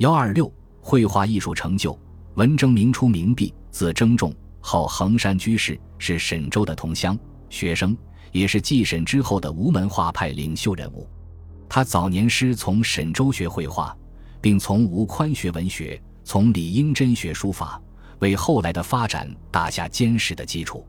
幺二六，绘画艺术成就。文征明初名毕，字征仲，号衡山居士，是沈周的同乡学生，也是继沈之后的吴门画派领袖人物。他早年师从沈周学绘画，并从吴宽学文学，从李应真学书法，为后来的发展打下坚实的基础。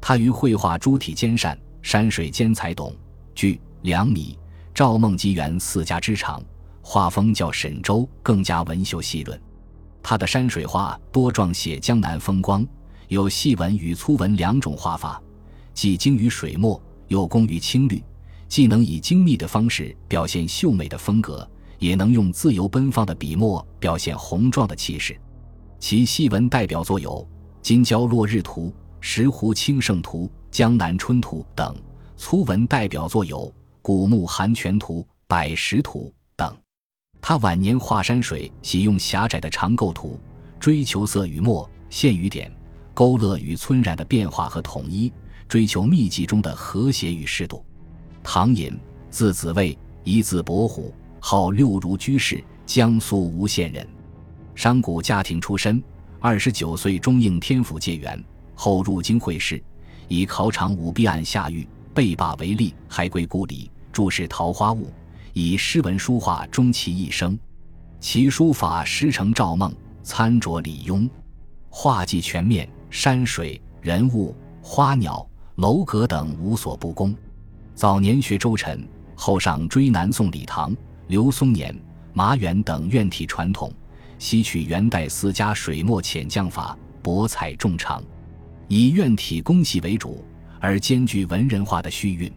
他于绘画诸体兼善，山水兼才懂，据梁米、赵孟及元四家之长，画风较沈周更加文秀细润。他的山水画多状写江南风光，有细纹与粗纹两种画法，既精于水墨，又工于青绿，既能以精密的方式表现秀美的风格，也能用自由奔放的笔墨表现宏壮的气势。其细纹代表作有《金郊落日图》。石湖清胜图、江南春图等粗文代表作有《古木寒泉图》《百石图》。他晚年画山水，喜用狭窄的长构图，追求色与墨、线与点、勾勒与皴染的变化和统一，追求秘籍中的和谐与适度。唐寅，字子卫，一字伯虎，号六如居士，江苏吴县人，商贾家庭出身。二十九岁中应天府解元。后入京会试，以考场舞弊案下狱，被罢为例，还归故里，注释《桃花坞》，以诗文书画终其一生。其书法师承赵孟，参酌李邕，画技全面，山水、人物、花鸟、楼阁等无所不工。早年学周陈，后上追南宋李唐、刘松年、马远等院体传统，吸取元代私家水墨浅绛法，博采众长。以院体工细为主，而兼具文人画的虚韵，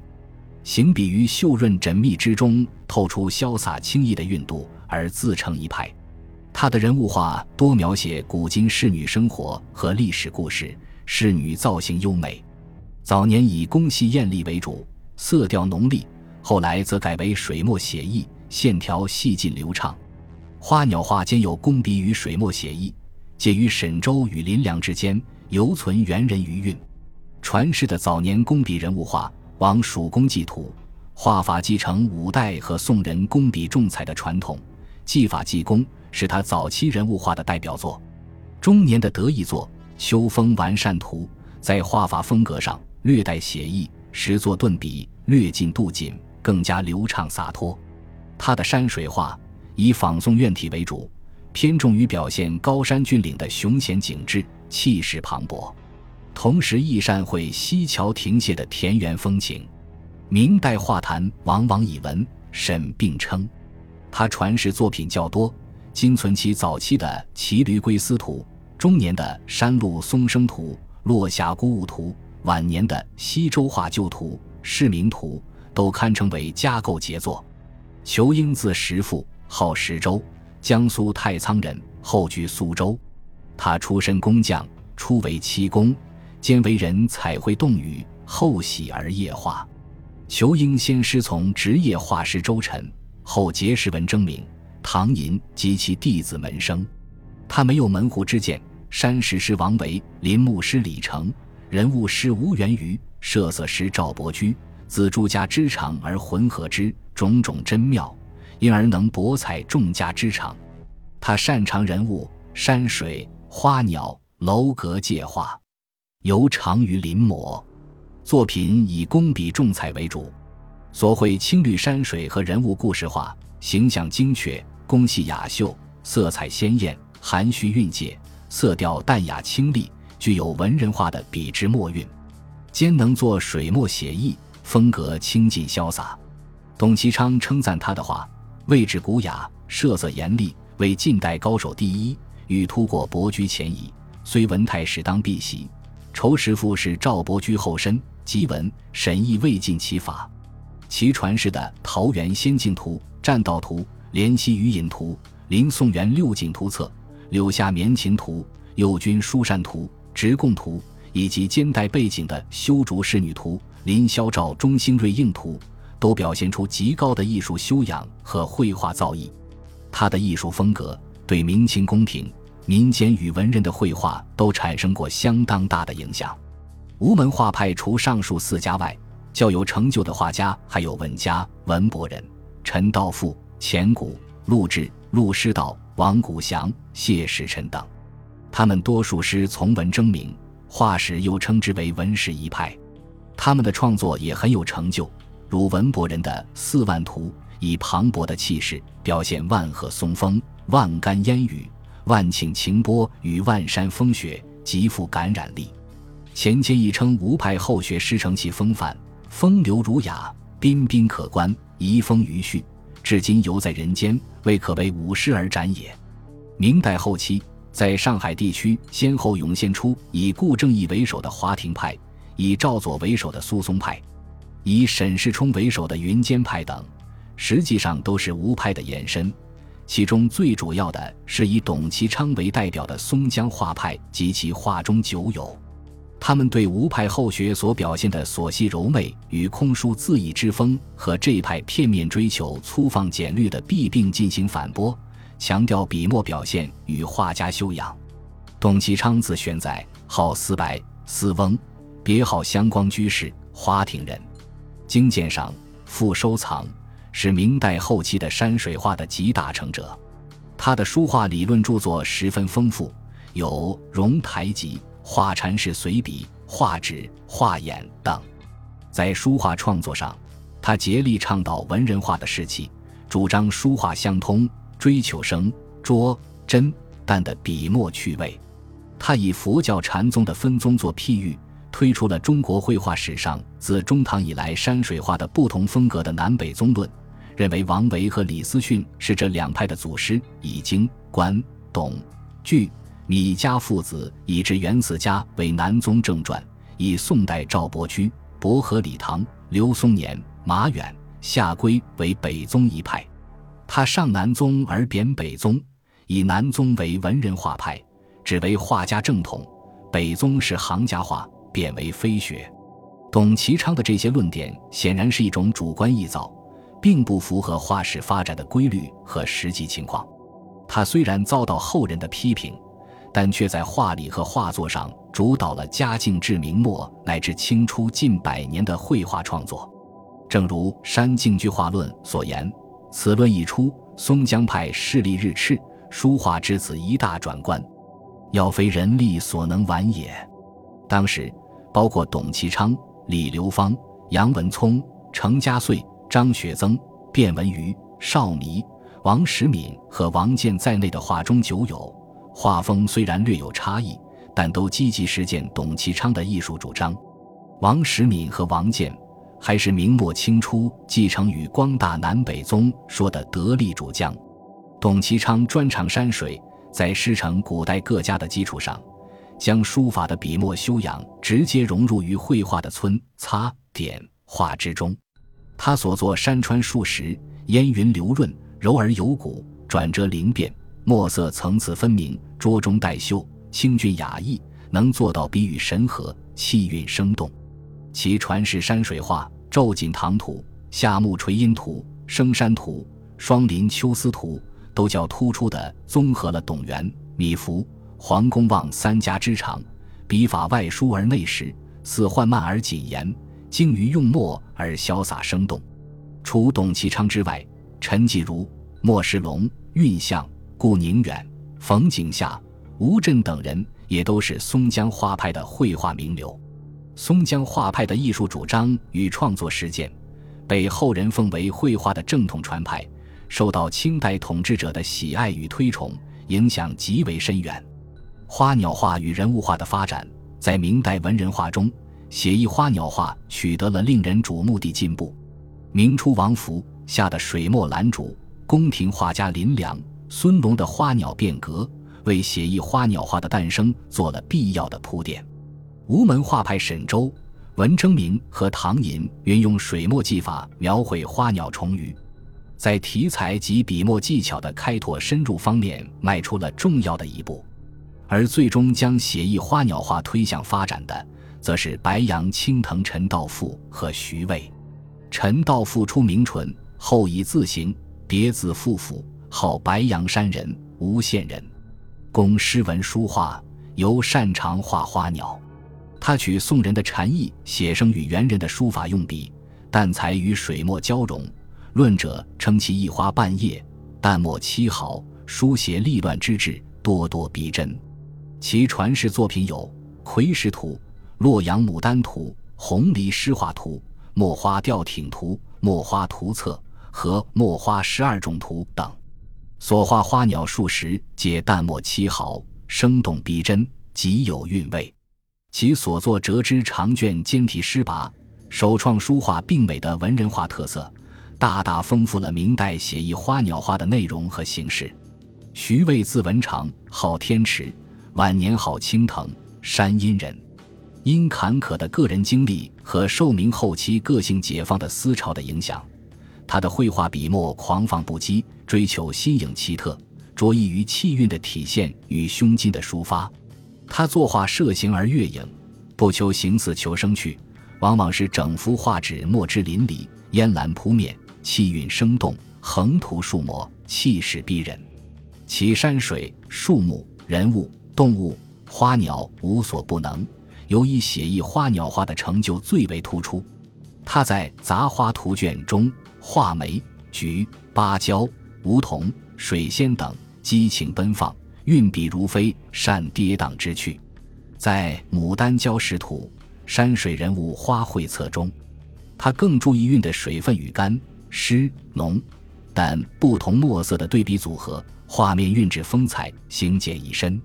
行笔于秀润缜密之中，透出潇洒轻逸的韵度，而自成一派。他的人物画多描写古今仕女生活和历史故事，仕女造型优美。早年以工细艳丽为主，色调浓丽；后来则改为水墨写意，线条细劲流畅。花鸟画兼有工笔与水墨写意，介于沈周与林良之间。犹存元人余韵，传世的早年工笔人物画，王蜀公祭图画法继承五代和宋人工笔重彩的传统，技法技工是他早期人物画的代表作。中年的得意作《秋风完善图》在画法风格上略带写意，实作顿笔，略尽度紧，更加流畅洒脱。他的山水画以仿宋院体为主，偏重于表现高山峻岭的雄险景致。气势磅礴，同时亦善绘西桥亭榭的田园风情。明代画坛往往以文沈并称，他传世作品较多，今存其早期的《骑驴归思图》，中年的《山路松声图》《落霞孤鹜图》，晚年的《西洲画旧图》《市民图》，都堪称为佳构杰作。裘英字石父，号石周，江苏太仓人，后居苏州。他出身工匠，初为漆工，兼为人彩绘动语，后喜而业画。裘英先师从职业画师周晨，后结识文征明、唐寅及其弟子门生。他没有门户之见，山石师王维、林木师李成、人物师吴元瑜、设色师赵伯驹，自诸家之长而混合之，种种真妙，因而能博采众家之长。他擅长人物、山水。花鸟楼阁界画，尤长于临摹。作品以工笔重彩为主，所绘青绿山水和人物故事画，形象精确，工细雅秀，色彩鲜艳，含蓄蕴藉，色调淡雅清丽，具有文人画的笔直墨韵，兼能作水墨写意，风格清劲潇洒。董其昌称赞他的画，位置古雅，设色严厉，为近代高手第一。欲突过伯驹前矣，虽文太史当避席。仇石父是赵伯驹后身，即文神意未尽其法。其传世的《桃源仙境图》《栈道图》《莲溪余隐图》《林宋元六景图册》《柳下绵琴图》《右军书扇图》《直贡图》，以及肩带背景的《修竹仕女图》《林霄照中兴瑞应图》，都表现出极高的艺术修养和绘画造诣。他的艺术风格对明清宫廷。民间与文人的绘画都产生过相当大的影响。吴门画派除上述四家外，较有成就的画家还有文家、文博人陈道富、钱谷、陆志、陆师道、王谷祥、谢时臣等。他们多数师从文争名，画史又称之为文史一派。他们的创作也很有成就，如文博人的《四万图》，以磅礴的气势表现万壑松风、万竿烟雨、万顷晴波与万山风雪，极富感染力。前间亦称吴派后学诗成其风范，风流儒雅，彬彬可观，遗风余绪，至今犹在人间，未可为五诗而展也。明代后期，在上海地区先后涌现出以顾正义为首的华亭派。以赵佐为首的苏松派，以沈世充为首的云间派等，实际上都是吴派的延伸。其中最主要的是以董其昌为代表的松江画派及其画中酒友，他们对吴派后学所表现的琐细柔媚与空疏恣意之风，和这一派片面追求粗放简略的弊病进行反驳，强调笔墨表现与画家修养。董其昌字玄载，号思白、思翁。别号香光居士，花亭人，经鉴赏，富收藏，是明代后期的山水画的集大成者。他的书画理论著作十分丰富，有《荣台集》《画禅式随笔》《画纸》《画眼》等。在书画创作上，他竭力倡导文人画的士气，主张书画相通，追求生、拙、真、淡的笔墨趣味。他以佛教禅宗的分宗做譬喻。推出了中国绘画史上自中唐以来山水画的不同风格的南北宗论，认为王维和李思训是这两派的祖师，以经、关、董、巨、米家父子以至袁四家为南宗正传，以宋代赵伯驹、伯和李唐、刘松年、马远、夏圭为北宗一派。他上南宗而贬北宗，以南宗为文人画派，只为画家正统；北宗是行家画。变为非学，董其昌的这些论点显然是一种主观臆造，并不符合画史发展的规律和实际情况。他虽然遭到后人的批评，但却在画理和画作上主导了嘉靖至明末乃至清初近百年的绘画创作。正如《山静居画论》所言：“此论一出，松江派势力日炽，书画之此一大转关，要非人力所能完也。”当时。包括董其昌、李流芳、杨文聪、程家穗、张学曾、卞文瑜、邵弥、王时敏和王建在内的画中酒友，画风虽然略有差异，但都积极实践董其昌的艺术主张。王时敏和王建还是明末清初继承与光大南北宗说的得力主将。董其昌专长山水，在师承古代各家的基础上。将书法的笔墨修养直接融入于绘画的皴、擦、点、画之中。他所作山川数十，烟云流润，柔而有骨，转折灵变，墨色层次分明，拙中带秀，清俊雅逸，能做到笔与神和，气韵生动。其传世山水画《昼锦唐图》《夏木垂阴图》《生山图》《双林秋思图》，都较突出地综合了董源、米芾。黄公望三家之长，笔法外疏而内实，似缓慢而谨严，精于用墨而潇洒生动。除董其昌之外，陈继儒、莫世龙、运相、顾宁远、冯景夏、吴镇等人也都是松江画派的绘画名流。松江画派的艺术主张与创作实践，被后人奉为绘画的正统传派，受到清代统治者的喜爱与推崇，影响极为深远。花鸟画与人物画的发展，在明代文人画中，写意花鸟画取得了令人瞩目的进步。明初王弗下的水墨兰竹，宫廷画家林良、孙龙的花鸟变革，为写意花鸟画的诞生做了必要的铺垫。吴门画派沈周、文征明和唐寅运用水墨技法描绘花鸟虫鱼，在题材及笔墨技巧的开拓深入方面迈出了重要的一步。而最终将写意花鸟画推向发展的，则是白杨青藤陈道富和徐渭。陈道富出名纯，后以字行，别字富府，号白杨山人，吴县人，工诗文书画，尤擅长画花鸟。他取宋人的禅意写生与元人的书法用笔，淡彩与水墨交融。论者称其一花半叶，淡墨七毫，书写历乱之志，咄咄逼真。其传世作品有《魁石图》《洛阳牡丹图》《红梨诗画图》《墨花吊挺图》《墨花图册》和《墨花十二种图》等。所画花鸟数十，皆淡墨漆毫，生动逼真，极有韵味。其所作折枝长卷兼题诗跋，首创书画并美的文人画特色，大大丰富了明代写意花鸟画的内容和形式。徐渭字文长，号天池，晚年号青藤，山阴人。因坎坷的个人经历和受明后期个性解放的思潮的影响，他的绘画笔墨狂放不羁，追求新颖奇特，着意于气韵的体现与胸襟的抒发。他作画摄形而悦影，不求形似求生趣，往往是整幅画纸墨汁淋漓，烟岚扑面，气韵生动，横涂竖抹，气势逼人。其山水、树木、人物、动物、花鸟无所不能，尤以写意花鸟画的成就最为突出。他在杂花图卷中画梅、菊、芭蕉、梧桐、水仙等，激情奔放。运笔如飞，善跌宕之趣。在《牡丹娇石图》山水人物花卉册中，他更注意韵的水分与干、湿、浓、淡不同墨色的对比组合，画面韵致风采，形简意深。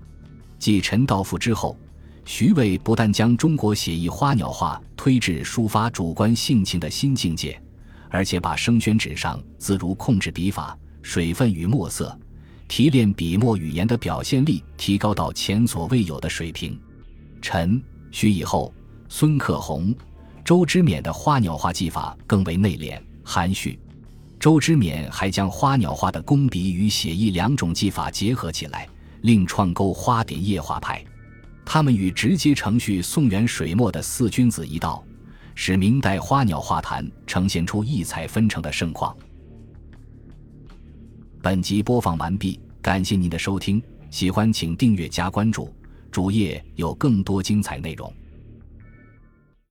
继陈道复之后，徐渭不但将中国写意花鸟画推至抒发主观性情的新境界，而且把生宣纸上自如控制笔法、水分与墨色。提炼笔墨语言的表现力提高到前所未有的水平。陈、徐以后，孙克洪、周之勉的花鸟画技法更为内敛含蓄。周之勉还将花鸟画的工笔与写意两种技法结合起来，另创构花点叶画派。他们与直接程序宋元水墨的四君子一道，使明代花鸟画坛呈现出异彩纷呈的盛况。本集播放完毕，感谢您的收听，喜欢请订阅加关注，主页有更多精彩内容。